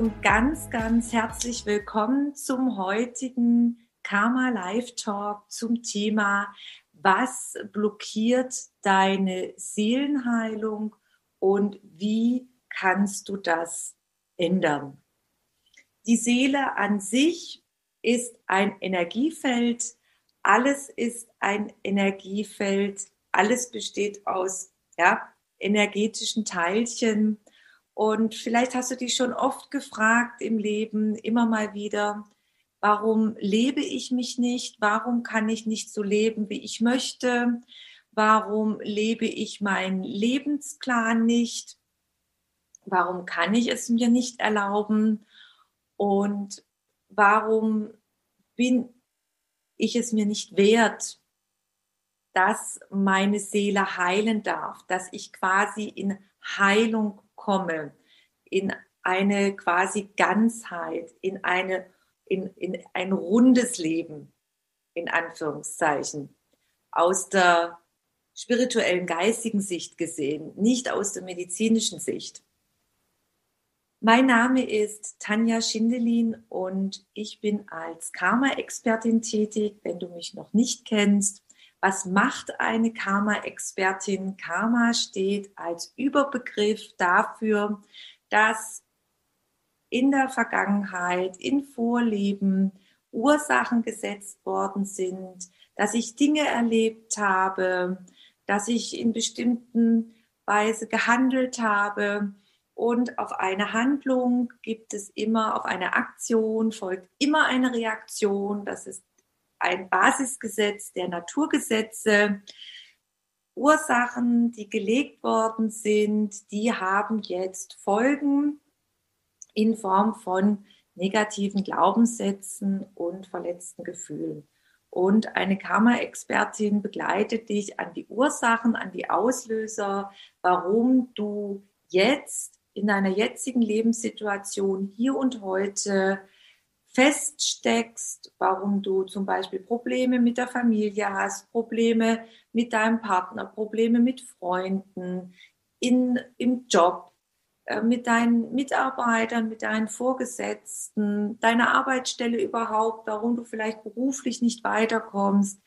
Und ganz, ganz herzlich willkommen zum heutigen Karma Live Talk zum Thema, was blockiert deine Seelenheilung und wie kannst du das ändern? Die Seele an sich ist ein Energiefeld. Alles ist ein Energiefeld. Alles besteht aus ja, energetischen Teilchen. Und vielleicht hast du dich schon oft gefragt im Leben, immer mal wieder, warum lebe ich mich nicht? Warum kann ich nicht so leben, wie ich möchte? Warum lebe ich meinen Lebensplan nicht? Warum kann ich es mir nicht erlauben? Und warum bin ich es mir nicht wert, dass meine Seele heilen darf, dass ich quasi in Heilung komme, in eine quasi Ganzheit, in eine in, in ein rundes Leben, in Anführungszeichen, aus der spirituellen, geistigen Sicht gesehen, nicht aus der medizinischen Sicht. Mein Name ist Tanja Schindelin und ich bin als Karma-Expertin tätig, wenn du mich noch nicht kennst. Was macht eine Karma-Expertin? Karma steht als Überbegriff dafür, dass in der Vergangenheit, in Vorleben Ursachen gesetzt worden sind, dass ich Dinge erlebt habe, dass ich in bestimmten Weise gehandelt habe, und auf eine Handlung gibt es immer, auf eine Aktion folgt immer eine Reaktion. Das ist ein Basisgesetz der Naturgesetze. Ursachen, die gelegt worden sind, die haben jetzt Folgen in Form von negativen Glaubenssätzen und verletzten Gefühlen. Und eine Karma-Expertin begleitet dich an die Ursachen, an die Auslöser, warum du jetzt in deiner jetzigen Lebenssituation hier und heute feststeckst, warum du zum Beispiel Probleme mit der Familie hast, Probleme mit deinem Partner, Probleme mit Freunden, in, im Job, äh, mit deinen Mitarbeitern, mit deinen Vorgesetzten, deiner Arbeitsstelle überhaupt, warum du vielleicht beruflich nicht weiterkommst.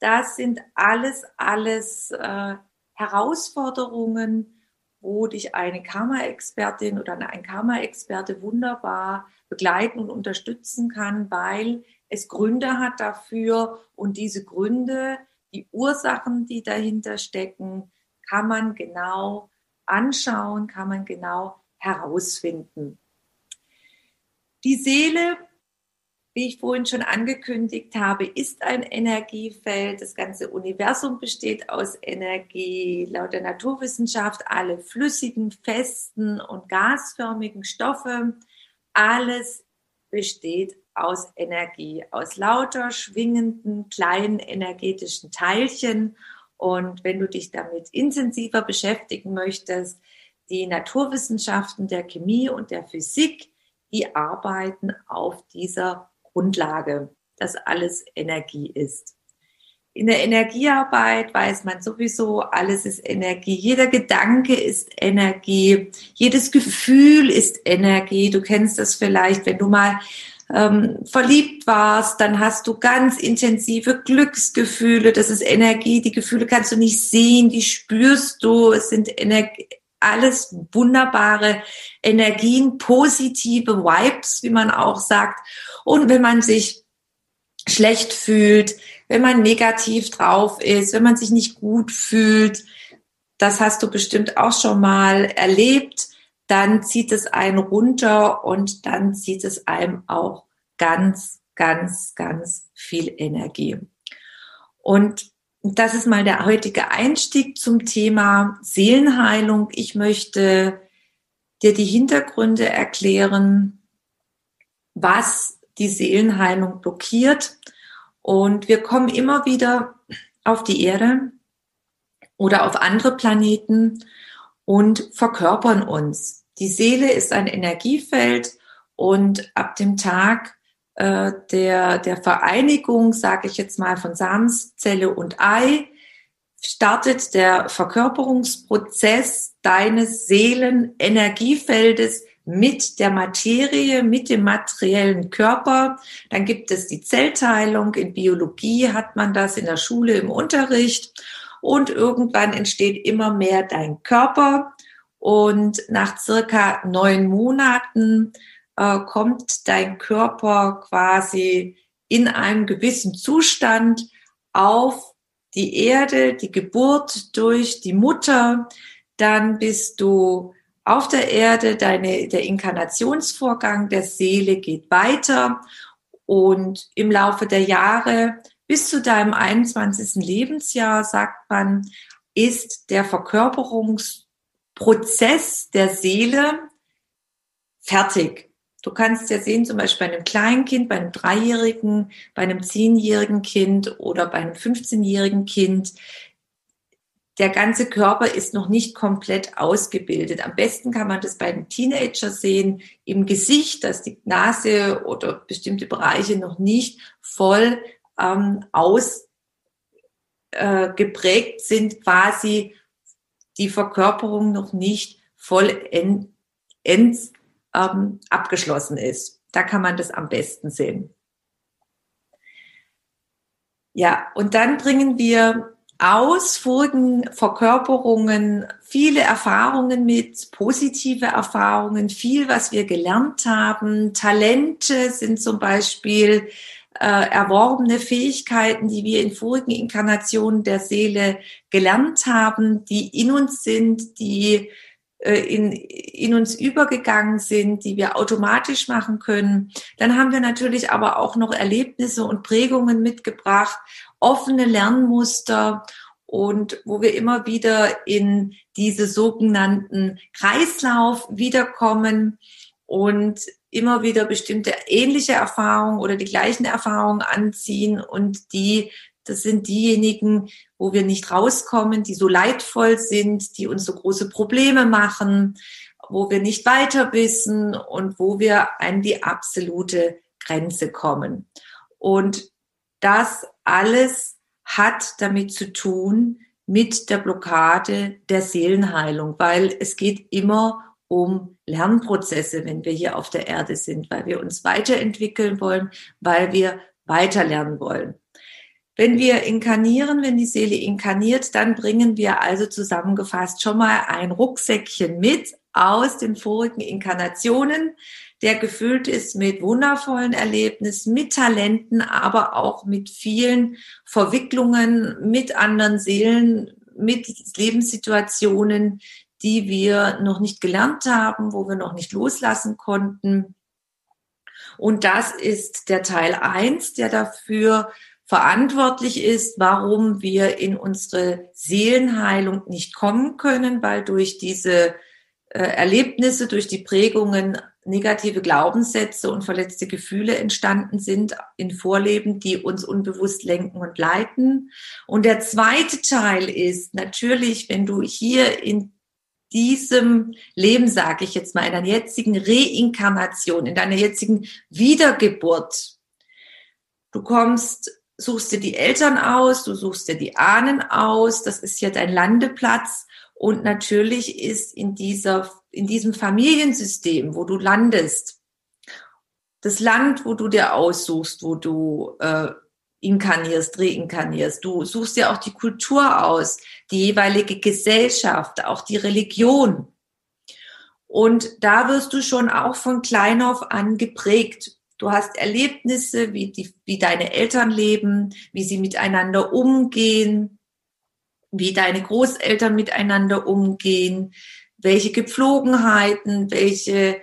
Das sind alles, alles äh, Herausforderungen, wo dich eine Karma-Expertin oder ein Karma-Experte wunderbar begleiten und unterstützen kann, weil es Gründe hat dafür und diese Gründe, die Ursachen, die dahinter stecken, kann man genau anschauen, kann man genau herausfinden. Die Seele wie ich vorhin schon angekündigt habe, ist ein Energiefeld. Das ganze Universum besteht aus Energie. Laut der Naturwissenschaft alle flüssigen, festen und gasförmigen Stoffe. Alles besteht aus Energie, aus lauter schwingenden kleinen energetischen Teilchen. Und wenn du dich damit intensiver beschäftigen möchtest, die Naturwissenschaften der Chemie und der Physik, die arbeiten auf dieser Grundlage, dass alles Energie ist. In der Energiearbeit weiß man sowieso, alles ist Energie. Jeder Gedanke ist Energie. Jedes Gefühl ist Energie. Du kennst das vielleicht, wenn du mal ähm, verliebt warst, dann hast du ganz intensive Glücksgefühle. Das ist Energie. Die Gefühle kannst du nicht sehen, die spürst du. Es sind Energie, alles wunderbare Energien, positive Vibes, wie man auch sagt. Und wenn man sich schlecht fühlt, wenn man negativ drauf ist, wenn man sich nicht gut fühlt, das hast du bestimmt auch schon mal erlebt, dann zieht es einen runter und dann zieht es einem auch ganz, ganz, ganz viel Energie. Und das ist mal der heutige Einstieg zum Thema Seelenheilung. Ich möchte dir die Hintergründe erklären, was die Seelenheilung blockiert. Und wir kommen immer wieder auf die Erde oder auf andere Planeten und verkörpern uns. Die Seele ist ein Energiefeld und ab dem Tag äh, der, der Vereinigung, sage ich jetzt mal, von Samenszelle und Ei, startet der Verkörperungsprozess deines Seelenenergiefeldes mit der Materie, mit dem materiellen Körper. Dann gibt es die Zellteilung. In Biologie hat man das in der Schule im Unterricht. Und irgendwann entsteht immer mehr dein Körper. Und nach circa neun Monaten äh, kommt dein Körper quasi in einem gewissen Zustand auf die Erde, die Geburt durch die Mutter, dann bist du auf der Erde, deine, der Inkarnationsvorgang der Seele geht weiter und im Laufe der Jahre bis zu deinem 21. Lebensjahr, sagt man, ist der Verkörperungsprozess der Seele fertig. Du kannst ja sehen, zum Beispiel bei einem kleinen Kind, bei einem Dreijährigen, bei einem Zehnjährigen Kind oder bei einem 15-jährigen Kind, der ganze Körper ist noch nicht komplett ausgebildet. Am besten kann man das bei den Teenager sehen, im Gesicht, dass die Nase oder bestimmte Bereiche noch nicht voll ähm, ausgeprägt äh, sind, quasi die Verkörperung noch nicht voll en, ähm, abgeschlossen ist. Da kann man das am besten sehen. Ja, und dann bringen wir aus vorigen Verkörperungen viele Erfahrungen mit, positive Erfahrungen, viel, was wir gelernt haben. Talente sind zum Beispiel äh, erworbene Fähigkeiten, die wir in vorigen Inkarnationen der Seele gelernt haben, die in uns sind, die in, in uns übergegangen sind, die wir automatisch machen können. Dann haben wir natürlich aber auch noch Erlebnisse und Prägungen mitgebracht, offene Lernmuster und wo wir immer wieder in diese sogenannten Kreislauf wiederkommen und immer wieder bestimmte ähnliche Erfahrungen oder die gleichen Erfahrungen anziehen und die das sind diejenigen, wo wir nicht rauskommen, die so leidvoll sind, die uns so große Probleme machen, wo wir nicht weiter wissen und wo wir an die absolute Grenze kommen. Und das alles hat damit zu tun mit der Blockade der Seelenheilung, weil es geht immer um Lernprozesse, wenn wir hier auf der Erde sind, weil wir uns weiterentwickeln wollen, weil wir weiterlernen wollen. Wenn wir inkarnieren, wenn die Seele inkarniert, dann bringen wir also zusammengefasst schon mal ein Rucksäckchen mit aus den vorigen Inkarnationen, der gefüllt ist mit wundervollen Erlebnissen, mit Talenten, aber auch mit vielen Verwicklungen, mit anderen Seelen, mit Lebenssituationen, die wir noch nicht gelernt haben, wo wir noch nicht loslassen konnten. Und das ist der Teil eins, der dafür verantwortlich ist, warum wir in unsere Seelenheilung nicht kommen können, weil durch diese äh, Erlebnisse, durch die Prägungen negative Glaubenssätze und verletzte Gefühle entstanden sind in Vorleben, die uns unbewusst lenken und leiten. Und der zweite Teil ist natürlich, wenn du hier in diesem Leben, sage ich jetzt mal, in deiner jetzigen Reinkarnation, in deiner jetzigen Wiedergeburt, du kommst suchst dir die Eltern aus, du suchst dir die Ahnen aus, das ist ja dein Landeplatz. Und natürlich ist in dieser, in diesem Familiensystem, wo du landest, das Land, wo du dir aussuchst, wo du äh, inkarnierst, reinkarnierst. Du suchst dir auch die Kultur aus, die jeweilige Gesellschaft, auch die Religion. Und da wirst du schon auch von klein auf an geprägt. Du hast Erlebnisse, wie, die, wie deine Eltern leben, wie sie miteinander umgehen, wie deine Großeltern miteinander umgehen, welche Gepflogenheiten, welche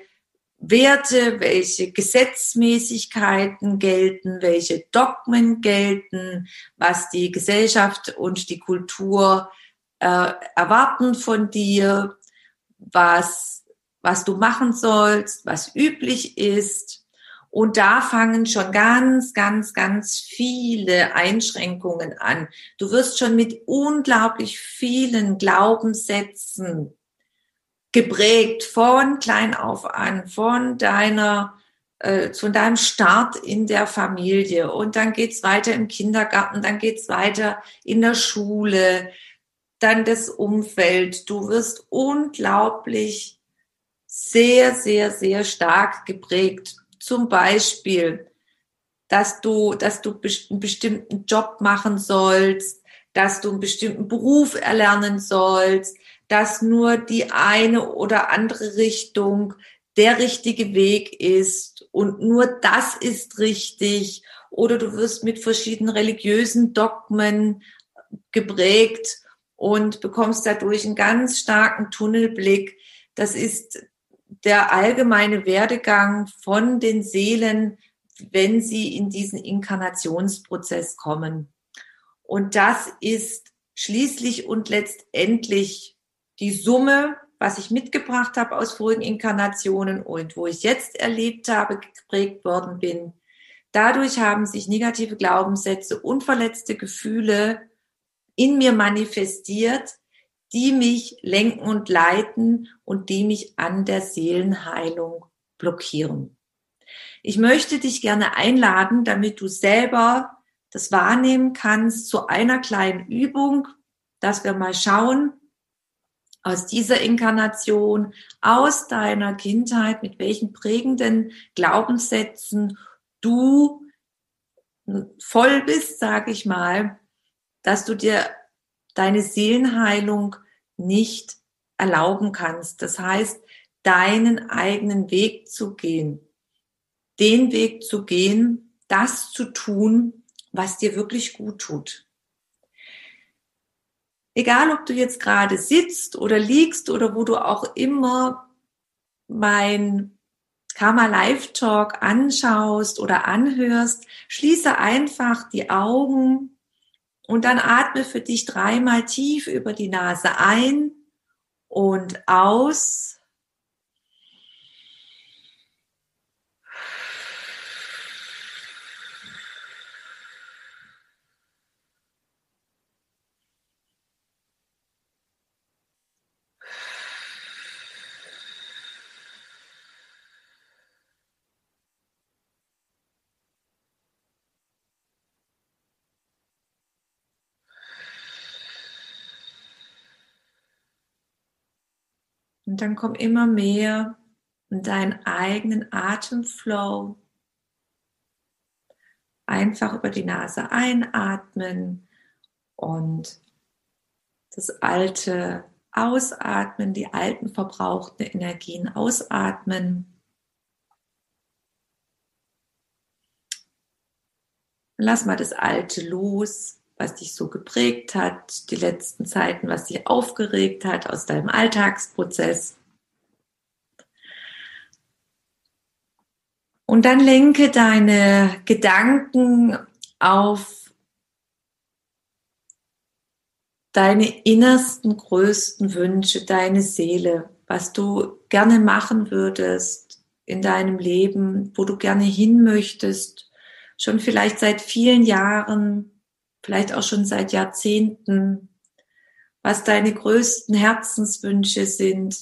Werte, welche Gesetzmäßigkeiten gelten, welche Dogmen gelten, was die Gesellschaft und die Kultur äh, erwarten von dir, was, was du machen sollst, was üblich ist. Und da fangen schon ganz, ganz, ganz viele Einschränkungen an. Du wirst schon mit unglaublich vielen Glaubenssätzen geprägt von klein auf an, von deiner, äh, von deinem Start in der Familie. Und dann geht's weiter im Kindergarten, dann geht's weiter in der Schule, dann das Umfeld. Du wirst unglaublich sehr, sehr, sehr stark geprägt zum Beispiel, dass du, dass du einen bestimmten Job machen sollst, dass du einen bestimmten Beruf erlernen sollst, dass nur die eine oder andere Richtung der richtige Weg ist und nur das ist richtig oder du wirst mit verschiedenen religiösen Dogmen geprägt und bekommst dadurch einen ganz starken Tunnelblick. Das ist der allgemeine Werdegang von den Seelen, wenn sie in diesen Inkarnationsprozess kommen. Und das ist schließlich und letztendlich die Summe, was ich mitgebracht habe aus vorigen Inkarnationen und wo ich jetzt erlebt habe, geprägt worden bin. Dadurch haben sich negative Glaubenssätze, unverletzte Gefühle in mir manifestiert, die mich lenken und leiten und die mich an der Seelenheilung blockieren. Ich möchte dich gerne einladen, damit du selber das wahrnehmen kannst, zu einer kleinen Übung, dass wir mal schauen, aus dieser Inkarnation, aus deiner Kindheit, mit welchen prägenden Glaubenssätzen du voll bist, sag ich mal, dass du dir deine Seelenheilung nicht erlauben kannst. Das heißt, deinen eigenen Weg zu gehen, den Weg zu gehen, das zu tun, was dir wirklich gut tut. Egal, ob du jetzt gerade sitzt oder liegst oder wo du auch immer mein Karma Live Talk anschaust oder anhörst, schließe einfach die Augen und dann atme für dich dreimal tief über die Nase ein und aus. Und dann komm immer mehr in deinen eigenen Atemflow. Einfach über die Nase einatmen und das alte ausatmen, die alten verbrauchten Energien ausatmen. Lass mal das Alte los was dich so geprägt hat, die letzten Zeiten, was dich aufgeregt hat aus deinem Alltagsprozess. Und dann lenke deine Gedanken auf deine innersten, größten Wünsche, deine Seele, was du gerne machen würdest in deinem Leben, wo du gerne hin möchtest, schon vielleicht seit vielen Jahren, vielleicht auch schon seit Jahrzehnten, was deine größten Herzenswünsche sind,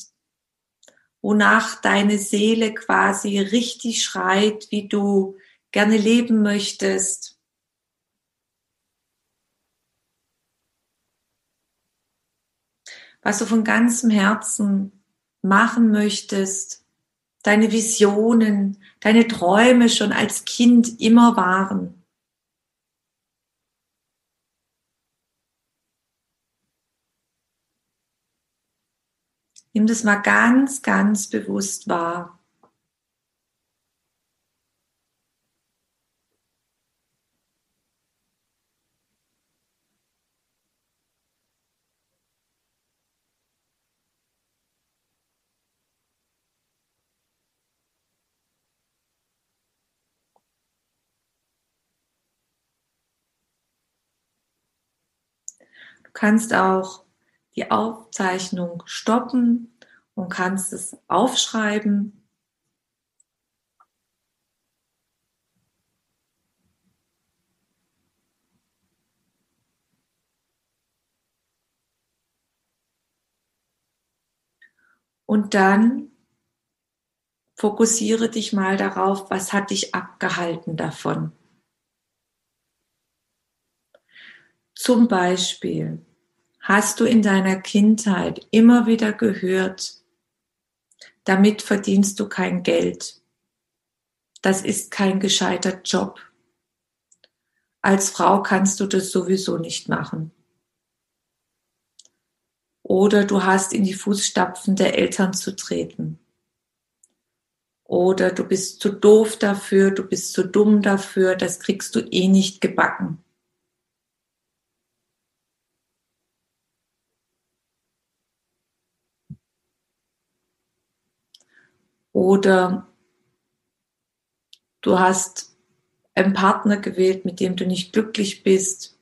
wonach deine Seele quasi richtig schreit, wie du gerne leben möchtest. Was du von ganzem Herzen machen möchtest, deine Visionen, deine Träume schon als Kind immer waren. Nimm das mal ganz, ganz bewusst wahr. Du kannst auch die Aufzeichnung stoppen und kannst es aufschreiben. Und dann fokussiere dich mal darauf, was hat dich abgehalten davon. Zum Beispiel hast du in deiner Kindheit immer wieder gehört, damit verdienst du kein Geld. Das ist kein gescheiter Job. Als Frau kannst du das sowieso nicht machen. Oder du hast in die Fußstapfen der Eltern zu treten. Oder du bist zu doof dafür, du bist zu dumm dafür, das kriegst du eh nicht gebacken. Oder du hast einen Partner gewählt, mit dem du nicht glücklich bist.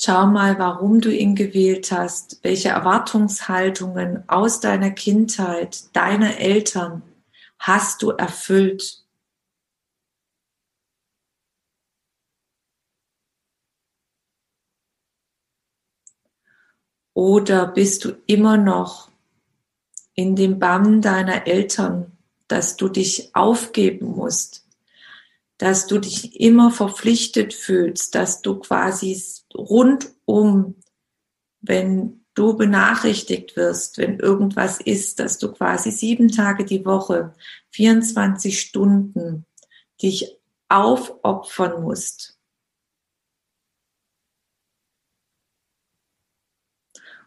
Schau mal, warum du ihn gewählt hast, welche Erwartungshaltungen aus deiner Kindheit, deiner Eltern hast du erfüllt. Oder bist du immer noch in dem Bann deiner Eltern, dass du dich aufgeben musst, dass du dich immer verpflichtet fühlst, dass du quasi rundum, wenn du benachrichtigt wirst, wenn irgendwas ist, dass du quasi sieben Tage die Woche, 24 Stunden dich aufopfern musst.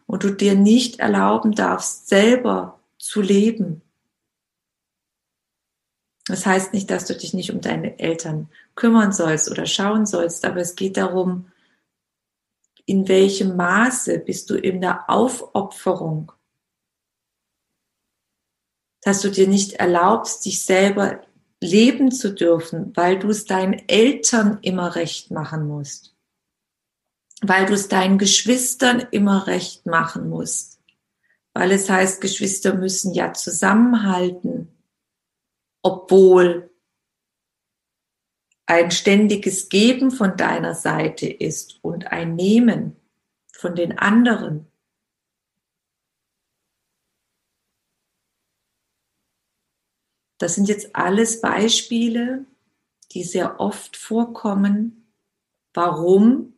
Und du dir nicht erlauben darfst, selber zu leben. Das heißt nicht, dass du dich nicht um deine Eltern kümmern sollst oder schauen sollst, aber es geht darum, in welchem Maße bist du in der Aufopferung, dass du dir nicht erlaubst, dich selber leben zu dürfen, weil du es deinen Eltern immer recht machen musst, weil du es deinen Geschwistern immer recht machen musst, weil es heißt, Geschwister müssen ja zusammenhalten, obwohl ein ständiges Geben von deiner Seite ist und ein Nehmen von den anderen. Das sind jetzt alles Beispiele, die sehr oft vorkommen, warum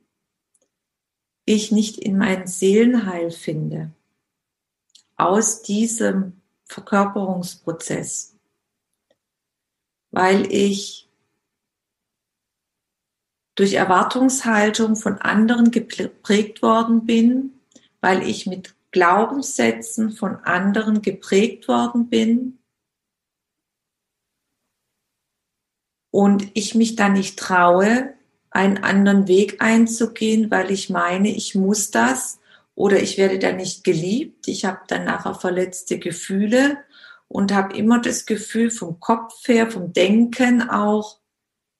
ich nicht in mein Seelenheil finde aus diesem Verkörperungsprozess, weil ich durch Erwartungshaltung von anderen geprägt worden bin, weil ich mit Glaubenssätzen von anderen geprägt worden bin und ich mich dann nicht traue, einen anderen Weg einzugehen, weil ich meine, ich muss das, oder ich werde dann nicht geliebt, ich habe dann nachher verletzte Gefühle und habe immer das Gefühl vom Kopf her, vom Denken auch,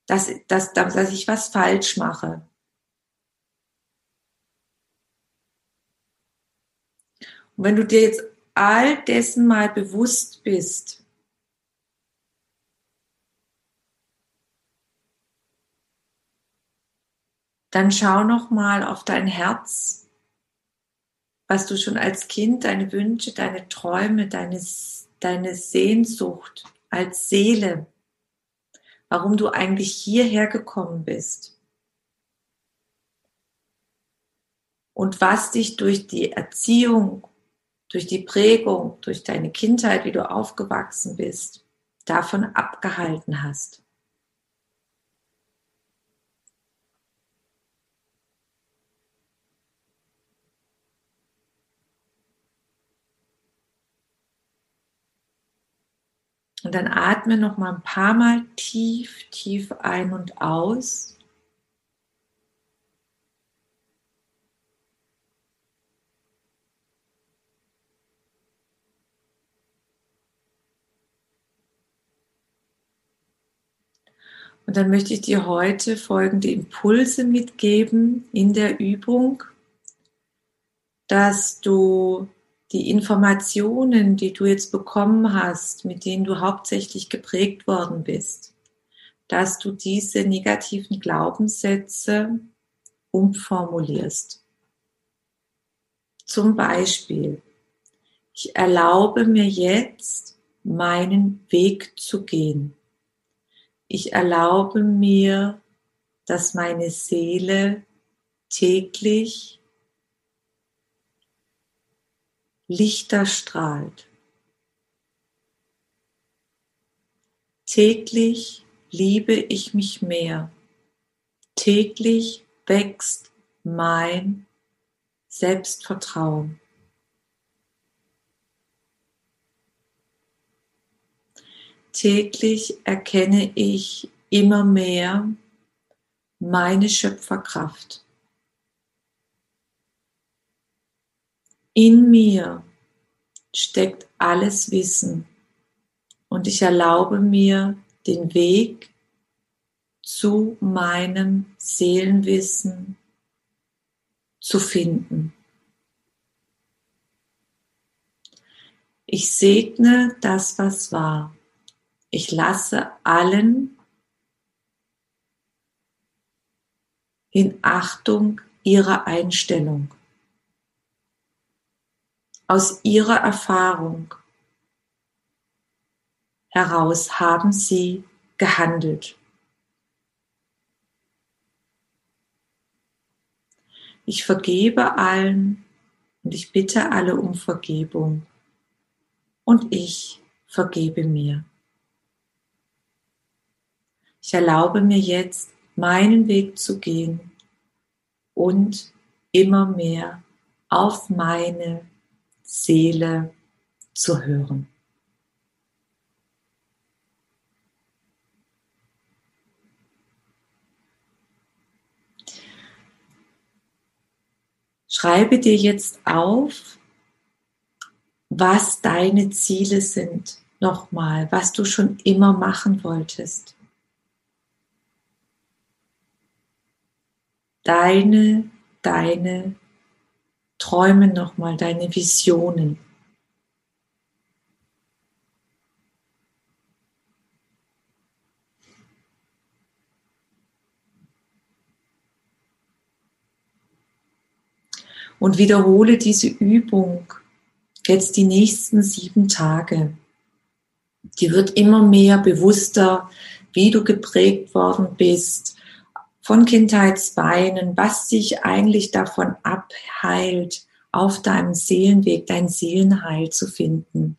dass, dass, dass ich was falsch mache. Und wenn du dir jetzt all dessen mal bewusst bist, dann schau noch mal auf dein Herz was du schon als Kind, deine Wünsche, deine Träume, deine, deine Sehnsucht als Seele, warum du eigentlich hierher gekommen bist. Und was dich durch die Erziehung, durch die Prägung, durch deine Kindheit, wie du aufgewachsen bist, davon abgehalten hast. Und dann atme noch mal ein paar Mal tief, tief ein und aus. Und dann möchte ich dir heute folgende Impulse mitgeben in der Übung, dass du die Informationen, die du jetzt bekommen hast, mit denen du hauptsächlich geprägt worden bist, dass du diese negativen Glaubenssätze umformulierst. Zum Beispiel, ich erlaube mir jetzt, meinen Weg zu gehen. Ich erlaube mir, dass meine Seele täglich Lichter strahlt. Täglich liebe ich mich mehr. Täglich wächst mein Selbstvertrauen. Täglich erkenne ich immer mehr meine Schöpferkraft. In mir steckt alles Wissen und ich erlaube mir den Weg zu meinem Seelenwissen zu finden. Ich segne das, was war. Ich lasse allen in Achtung ihrer Einstellung aus ihrer Erfahrung heraus haben sie gehandelt. Ich vergebe allen und ich bitte alle um Vergebung und ich vergebe mir. Ich erlaube mir jetzt, meinen Weg zu gehen und immer mehr auf meine Seele zu hören. Schreibe dir jetzt auf, was deine Ziele sind. Nochmal, was du schon immer machen wolltest. Deine, deine Träume nochmal, deine Visionen. Und wiederhole diese Übung jetzt die nächsten sieben Tage. Die wird immer mehr bewusster, wie du geprägt worden bist, von Kindheitsbeinen, was dich eigentlich davon abheilt, auf deinem Seelenweg dein Seelenheil zu finden.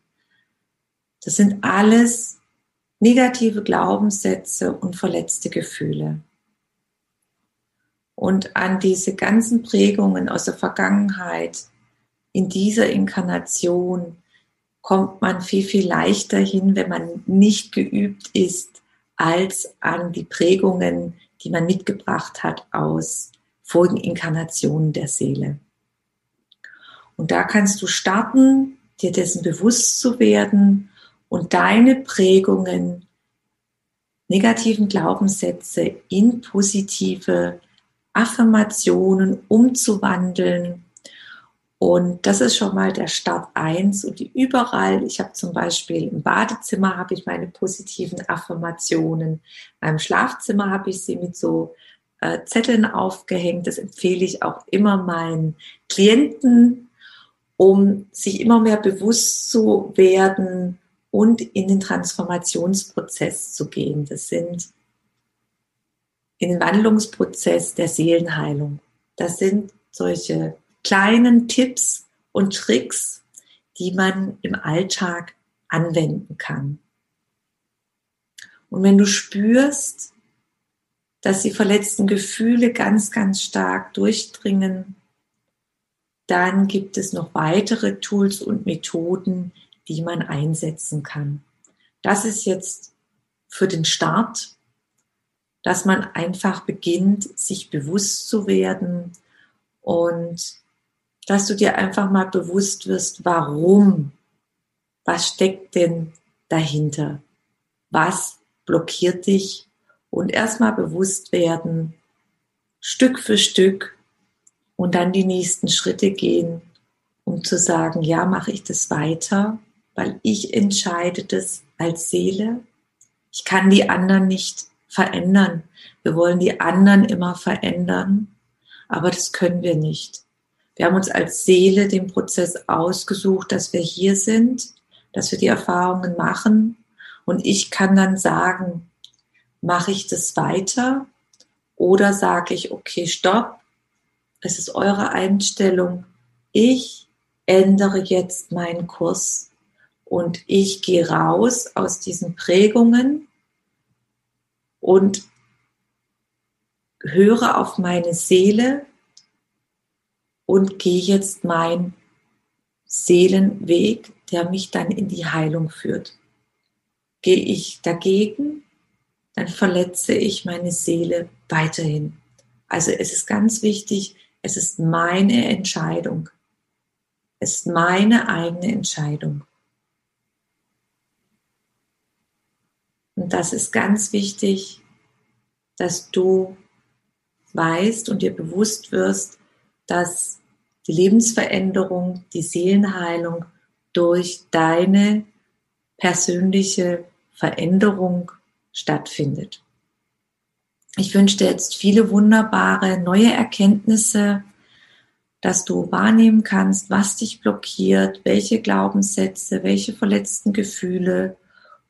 Das sind alles negative Glaubenssätze und verletzte Gefühle. Und an diese ganzen Prägungen aus der Vergangenheit in dieser Inkarnation kommt man viel, viel leichter hin, wenn man nicht geübt ist, als an die Prägungen, die man mitgebracht hat aus vorigen Inkarnationen der Seele. Und da kannst du starten, dir dessen bewusst zu werden und deine Prägungen, negativen Glaubenssätze in positive Affirmationen umzuwandeln und das ist schon mal der Start eins und die überall, ich habe zum Beispiel im Badezimmer habe ich meine positiven Affirmationen, beim Schlafzimmer habe ich sie mit so äh, Zetteln aufgehängt. Das empfehle ich auch immer meinen Klienten, um sich immer mehr bewusst zu werden und in den Transformationsprozess zu gehen. Das sind in den Wandlungsprozess der Seelenheilung. Das sind solche kleinen Tipps und Tricks, die man im Alltag anwenden kann. Und wenn du spürst, dass die verletzten Gefühle ganz, ganz stark durchdringen, dann gibt es noch weitere Tools und Methoden, die man einsetzen kann. Das ist jetzt für den Start, dass man einfach beginnt, sich bewusst zu werden und dass du dir einfach mal bewusst wirst, warum, was steckt denn dahinter, was blockiert dich und erstmal bewusst werden, Stück für Stück und dann die nächsten Schritte gehen, um zu sagen, ja, mache ich das weiter, weil ich entscheide das als Seele. Ich kann die anderen nicht verändern. Wir wollen die anderen immer verändern, aber das können wir nicht. Wir haben uns als Seele den Prozess ausgesucht, dass wir hier sind, dass wir die Erfahrungen machen. Und ich kann dann sagen, mache ich das weiter? Oder sage ich, okay, stopp, es ist eure Einstellung, ich ändere jetzt meinen Kurs und ich gehe raus aus diesen Prägungen und höre auf meine Seele und gehe jetzt meinen Seelenweg, der mich dann in die Heilung führt. Gehe ich dagegen, dann verletze ich meine Seele weiterhin. Also es ist ganz wichtig, es ist meine Entscheidung. Es ist meine eigene Entscheidung. Und das ist ganz wichtig, dass du weißt und dir bewusst wirst, dass die Lebensveränderung, die Seelenheilung durch deine persönliche Veränderung stattfindet. Ich wünsche dir jetzt viele wunderbare neue Erkenntnisse, dass du wahrnehmen kannst, was dich blockiert, welche Glaubenssätze, welche verletzten Gefühle.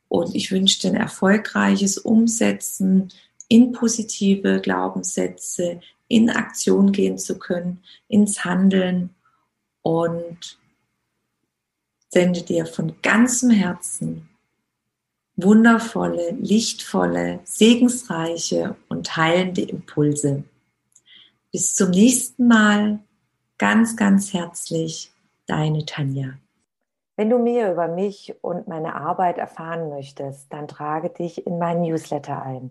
Und ich wünsche dir ein erfolgreiches Umsetzen in positive Glaubenssätze, in Aktion gehen zu können, ins Handeln und sende dir von ganzem Herzen wundervolle, lichtvolle, segensreiche und heilende Impulse. Bis zum nächsten Mal. Ganz, ganz herzlich, deine Tanja. Wenn du mehr über mich und meine Arbeit erfahren möchtest, dann trage dich in meinen Newsletter ein.